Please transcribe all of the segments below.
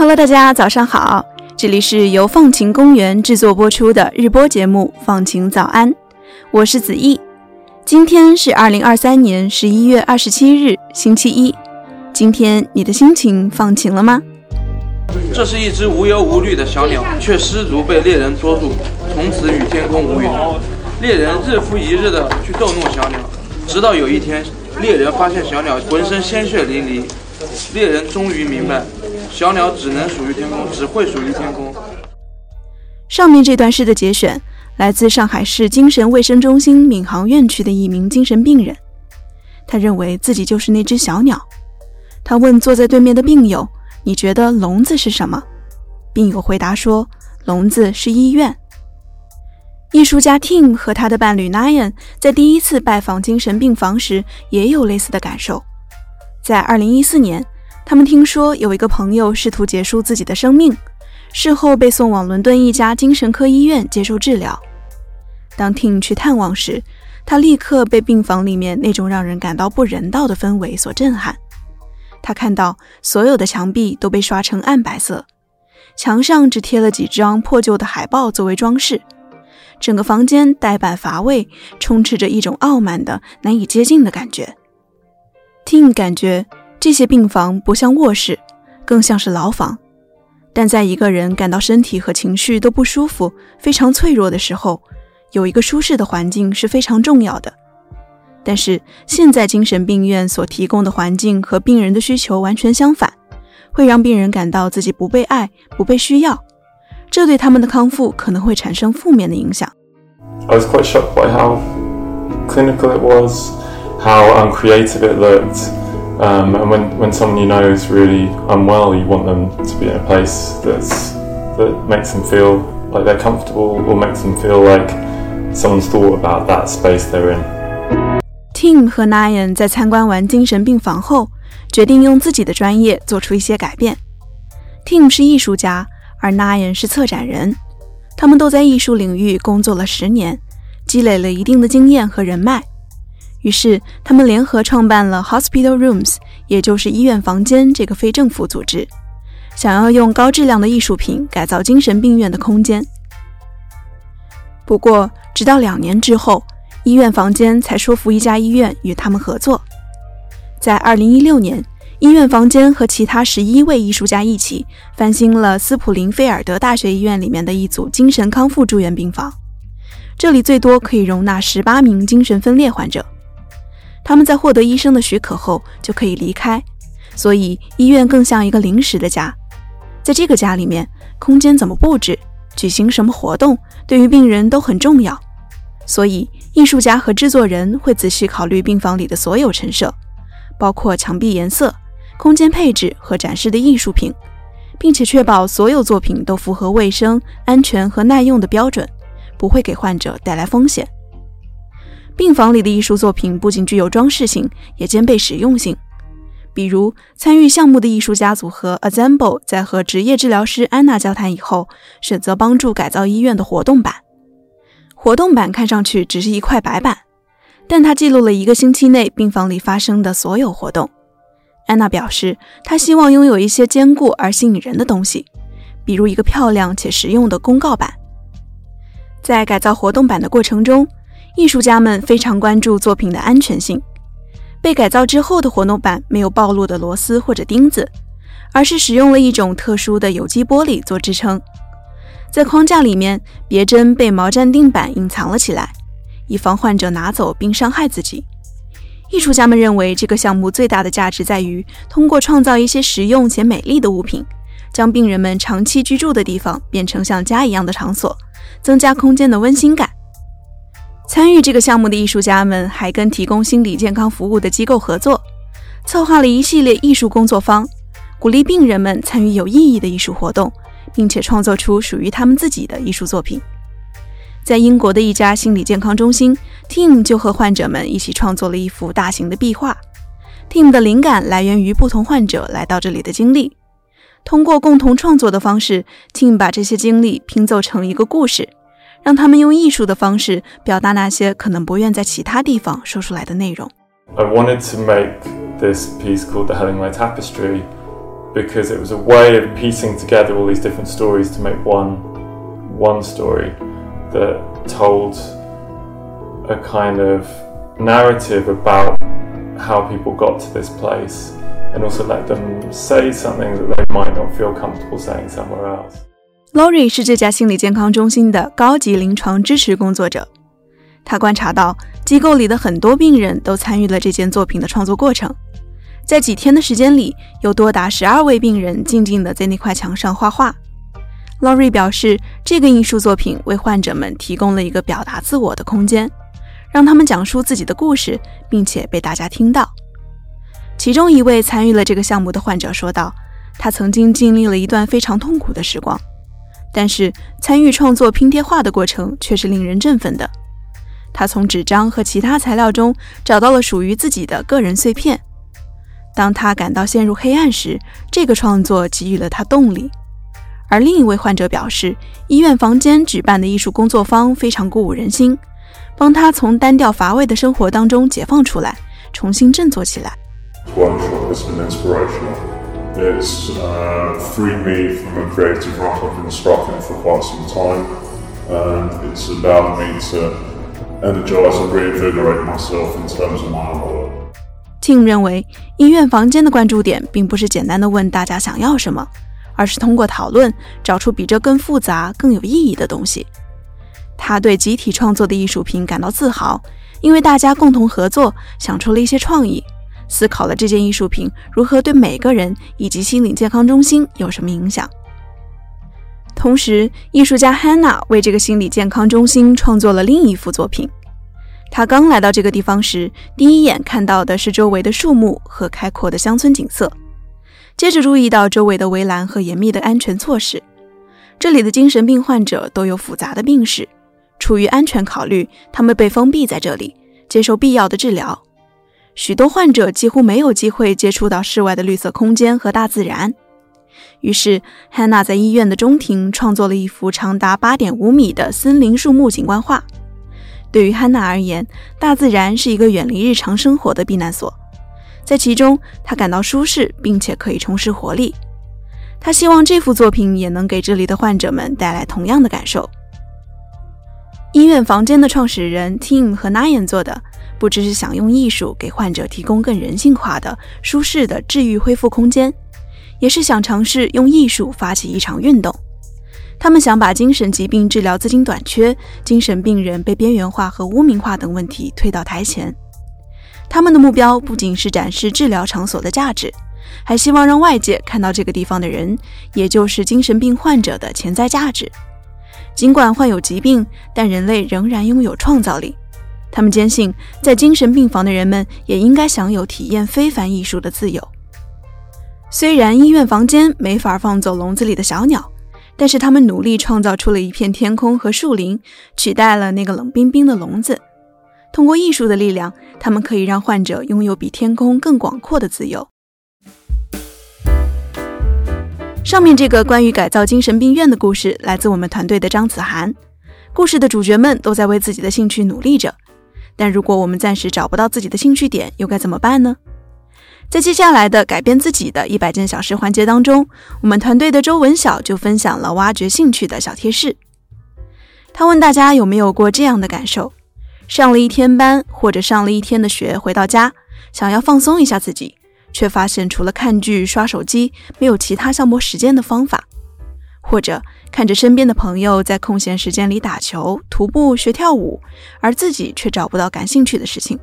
Hello，大家早上好，这里是由放晴公园制作播出的日播节目《放晴早安》，我是子毅。今天是二零二三年十一月二十七日，星期一。今天你的心情放晴了吗？这是一只无忧无虑的小鸟，却失足被猎人捉住，从此与天空无缘。猎人日复一日的去逗弄小鸟，直到有一天，猎人发现小鸟浑身鲜血淋漓。猎人终于明白，小鸟只能属于天空，只会属于天空。上面这段诗的节选来自上海市精神卫生中心闵行院区的一名精神病人，他认为自己就是那只小鸟。他问坐在对面的病友：“你觉得笼子是什么？”病友回答说：“笼子是医院。”艺术家 Tim 和他的伴侣 Nyan 在第一次拜访精神病房时也有类似的感受。在2014年，他们听说有一个朋友试图结束自己的生命，事后被送往伦敦一家精神科医院接受治疗。当 Tim 去探望时，他立刻被病房里面那种让人感到不人道的氛围所震撼。他看到所有的墙壁都被刷成暗白色，墙上只贴了几张破旧的海报作为装饰，整个房间呆板乏味，充斥着一种傲慢的、难以接近的感觉。Tim 感觉这些病房不像卧室，更像是牢房。但在一个人感到身体和情绪都不舒服、非常脆弱的时候，有一个舒适的环境是非常重要的。但是现在精神病院所提供的环境和病人的需求完全相反，会让病人感到自己不被爱、不被需要，这对他们的康复可能会产生负面的影响。I was quite shocked by how clinical it was, how uncreative it looked. Um, and when, when someone you know is really unwell, you want them to be in a place that's, that makes them feel like they're comfortable or makes them feel like someone's thought about that space they're in. Tim 和 Nyan 在参观完精神病房后，决定用自己的专业做出一些改变。Tim 是艺术家，而 Nyan 是策展人，他们都在艺术领域工作了十年，积累了一定的经验和人脉。 于是，他们联合创办了 Hospital Rooms，也就是医院房间这个非政府组织，想要用高质量的艺术品改造精神病院的空间。不过，直到两年之后。医院房间才说服一家医院与他们合作。在2016年，医院房间和其他十一位艺术家一起翻新了斯普林菲尔德大学医院里面的一组精神康复住院病房。这里最多可以容纳十八名精神分裂患者。他们在获得医生的许可后就可以离开，所以医院更像一个临时的家。在这个家里面，空间怎么布置、举行什么活动，对于病人都很重要。所以。艺术家和制作人会仔细考虑病房里的所有陈设，包括墙壁颜色、空间配置和展示的艺术品，并且确保所有作品都符合卫生、安全和耐用的标准，不会给患者带来风险。病房里的艺术作品不仅具有装饰性，也兼备实用性。比如，参与项目的艺术家组合 Assemble 在和职业治疗师安娜交谈以后，选择帮助改造医院的活动板。活动板看上去只是一块白板，但它记录了一个星期内病房里发生的所有活动。安娜表示，她希望拥有一些坚固而吸引人的东西，比如一个漂亮且实用的公告板。在改造活动板的过程中，艺术家们非常关注作品的安全性。被改造之后的活动板没有暴露的螺丝或者钉子，而是使用了一种特殊的有机玻璃做支撑。在框架里面，别针被毛毡钉板隐藏了起来，以防患者拿走并伤害自己。艺术家们认为，这个项目最大的价值在于通过创造一些实用且美丽的物品，将病人们长期居住的地方变成像家一样的场所，增加空间的温馨感。参与这个项目的艺术家们还跟提供心理健康服务的机构合作，策划了一系列艺术工作坊，鼓励病人们参与有意义的艺术活动。并且创作出属于他们自己的艺术作品。在英国的一家心理健康中心，Tim 就和患者们一起创作了一幅大型的壁画。Tim 的灵感来源于不同患者来到这里的经历。通过共同创作的方式，Tim 把这些经历拼凑成一个故事，让他们用艺术的方式表达那些可能不愿在其他地方说出来的内容。I wanted to make this piece called the Hellingway Tapestry. because it was a way of piecing together all these different stories to make one one story that told a kind of narrative about how people got to this place and also let them say something that they might not feel comfortable saying somewhere else. Lori 是这家心理健康中心的高级临床支持工作者。他观察到，机构里的很多病人都参与了这件作品的创作过程。在几天的时间里，有多达十二位病人静静地在那块墙上画画。Lori 表示，这个艺术作品为患者们提供了一个表达自我的空间，让他们讲述自己的故事，并且被大家听到。其中一位参与了这个项目的患者说道：“他曾经经历了一段非常痛苦的时光，但是参与创作拼贴画的过程却是令人振奋的。他从纸张和其他材料中找到了属于自己的个人碎片。”当他感到陷入黑暗时，这个创作给予了他动力。而另一位患者表示，医院房间举办的艺术工作坊非常鼓舞人心，帮他从单调乏味的生活当中解放出来，重新振作起来。It's uh, freed me from a creative rut I've been stuck in for quite some time, and it's allowed me to energize and reinvigorate myself in terms of my work. Tim 认为，医院房间的关注点并不是简单的问大家想要什么，而是通过讨论找出比这更复杂、更有意义的东西。他对集体创作的艺术品感到自豪，因为大家共同合作，想出了一些创意，思考了这件艺术品如何对每个人以及心理健康中心有什么影响。同时，艺术家 Hannah 为这个心理健康中心创作了另一幅作品。他刚来到这个地方时，第一眼看到的是周围的树木和开阔的乡村景色，接着注意到周围的围栏和严密的安全措施。这里的精神病患者都有复杂的病史，出于安全考虑，他们被封闭在这里，接受必要的治疗。许多患者几乎没有机会接触到室外的绿色空间和大自然。于是，Hannah 在医院的中庭创作了一幅长达八点五米的森林树木景观画。对于汉娜而言，大自然是一个远离日常生活的避难所，在其中她感到舒适，并且可以重拾活力。她希望这幅作品也能给这里的患者们带来同样的感受。医院房间的创始人 Tim 和 Nyan 做的，不只是想用艺术给患者提供更人性化的、舒适的治愈恢复空间，也是想尝试用艺术发起一场运动。他们想把精神疾病治疗资金短缺、精神病人被边缘化和污名化等问题推到台前。他们的目标不仅是展示治疗场所的价值，还希望让外界看到这个地方的人，也就是精神病患者的潜在价值。尽管患有疾病，但人类仍然拥有创造力。他们坚信，在精神病房的人们也应该享有体验非凡艺术的自由。虽然医院房间没法放走笼子里的小鸟。但是他们努力创造出了一片天空和树林，取代了那个冷冰冰的笼子。通过艺术的力量，他们可以让患者拥有比天空更广阔的自由。上面这个关于改造精神病院的故事来自我们团队的张子涵。故事的主角们都在为自己的兴趣努力着，但如果我们暂时找不到自己的兴趣点，又该怎么办呢？在接下来的改变自己的一百件小事环节当中，我们团队的周文晓就分享了挖掘兴趣的小贴士。他问大家有没有过这样的感受：上了一天班或者上了一天的学，回到家想要放松一下自己，却发现除了看剧、刷手机，没有其他消磨时间的方法；或者看着身边的朋友在空闲时间里打球、徒步、学跳舞，而自己却找不到感兴趣的事情。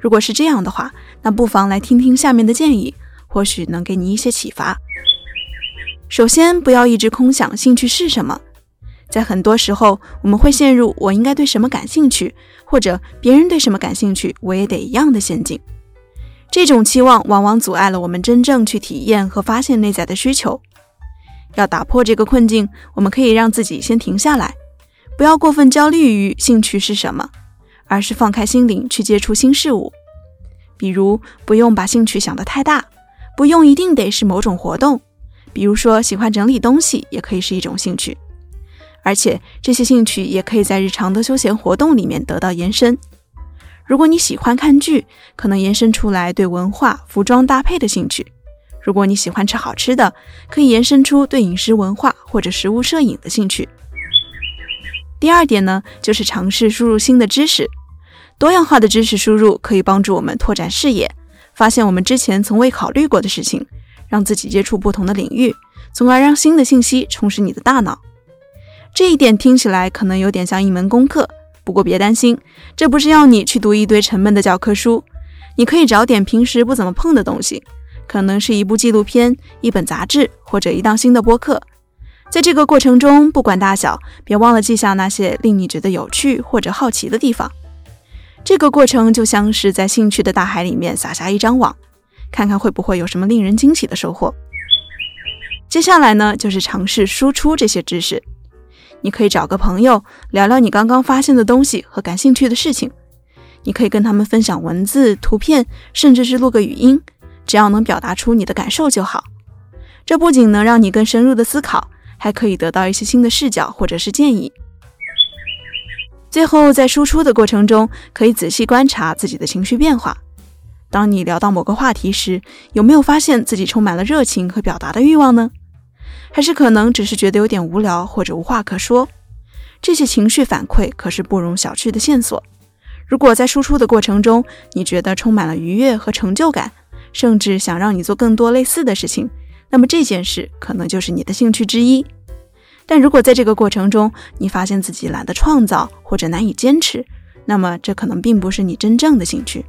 如果是这样的话，那不妨来听听下面的建议，或许能给你一些启发。首先，不要一直空想兴趣是什么。在很多时候，我们会陷入“我应该对什么感兴趣”或者“别人对什么感兴趣，我也得一样的”陷阱。这种期望往往阻碍了我们真正去体验和发现内在的需求。要打破这个困境，我们可以让自己先停下来，不要过分焦虑于兴趣是什么。而是放开心灵去接触新事物，比如不用把兴趣想得太大，不用一定得是某种活动，比如说喜欢整理东西也可以是一种兴趣，而且这些兴趣也可以在日常的休闲活动里面得到延伸。如果你喜欢看剧，可能延伸出来对文化、服装搭配的兴趣；如果你喜欢吃好吃的，可以延伸出对饮食文化或者食物摄影的兴趣。第二点呢，就是尝试输入新的知识。多样化的知识输入可以帮助我们拓展视野，发现我们之前从未考虑过的事情，让自己接触不同的领域，从而让新的信息充实你的大脑。这一点听起来可能有点像一门功课，不过别担心，这不是要你去读一堆沉闷的教科书。你可以找点平时不怎么碰的东西，可能是一部纪录片、一本杂志或者一档新的播客。在这个过程中，不管大小，别忘了记下那些令你觉得有趣或者好奇的地方。这个过程就像是在兴趣的大海里面撒下一张网，看看会不会有什么令人惊喜的收获。接下来呢，就是尝试输出这些知识。你可以找个朋友聊聊你刚刚发现的东西和感兴趣的事情。你可以跟他们分享文字、图片，甚至是录个语音，只要能表达出你的感受就好。这不仅能让你更深入的思考，还可以得到一些新的视角或者是建议。最后，在输出的过程中，可以仔细观察自己的情绪变化。当你聊到某个话题时，有没有发现自己充满了热情和表达的欲望呢？还是可能只是觉得有点无聊或者无话可说？这些情绪反馈可是不容小觑的线索。如果在输出的过程中，你觉得充满了愉悦和成就感，甚至想让你做更多类似的事情，那么这件事可能就是你的兴趣之一。但如果在这个过程中，你发现自己懒得创造或者难以坚持，那么这可能并不是你真正的兴趣。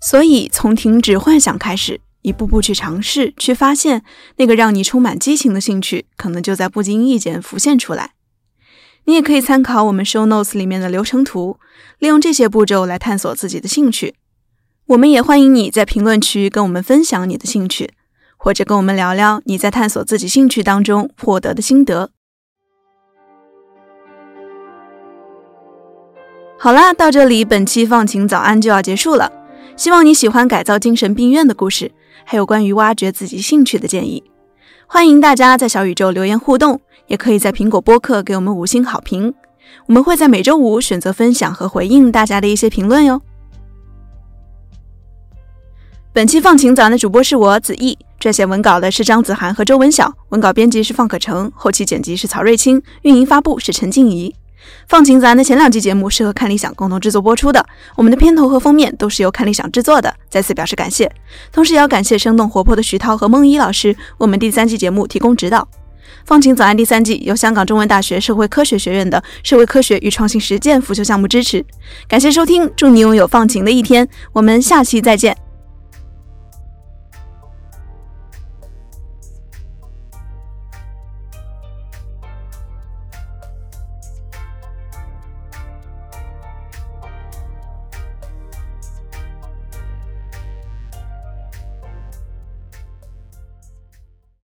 所以，从停止幻想开始，一步步去尝试，去发现那个让你充满激情的兴趣，可能就在不经意间浮现出来。你也可以参考我们 show notes 里面的流程图，利用这些步骤来探索自己的兴趣。我们也欢迎你在评论区跟我们分享你的兴趣。或者跟我们聊聊你在探索自己兴趣当中获得的心得。好啦，到这里本期放晴早安就要结束了。希望你喜欢改造精神病院的故事，还有关于挖掘自己兴趣的建议。欢迎大家在小宇宙留言互动，也可以在苹果播客给我们五星好评。我们会在每周五选择分享和回应大家的一些评论哟。本期放晴早安的主播是我子毅。撰写文稿的是张子涵和周文晓，文稿编辑是放可成，后期剪辑是曹瑞清，运营发布是陈静怡。放晴咱的前两季节目是和看理想共同制作播出的，我们的片头和封面都是由看理想制作的，再次表示感谢。同时也要感谢生动活泼的徐涛和孟一老师，为我们第三季节目提供指导。放晴早安第三季由香港中文大学社会科学学院的社会科学与创新实践辅修项目支持。感谢收听，祝你拥有放晴的一天，我们下期再见。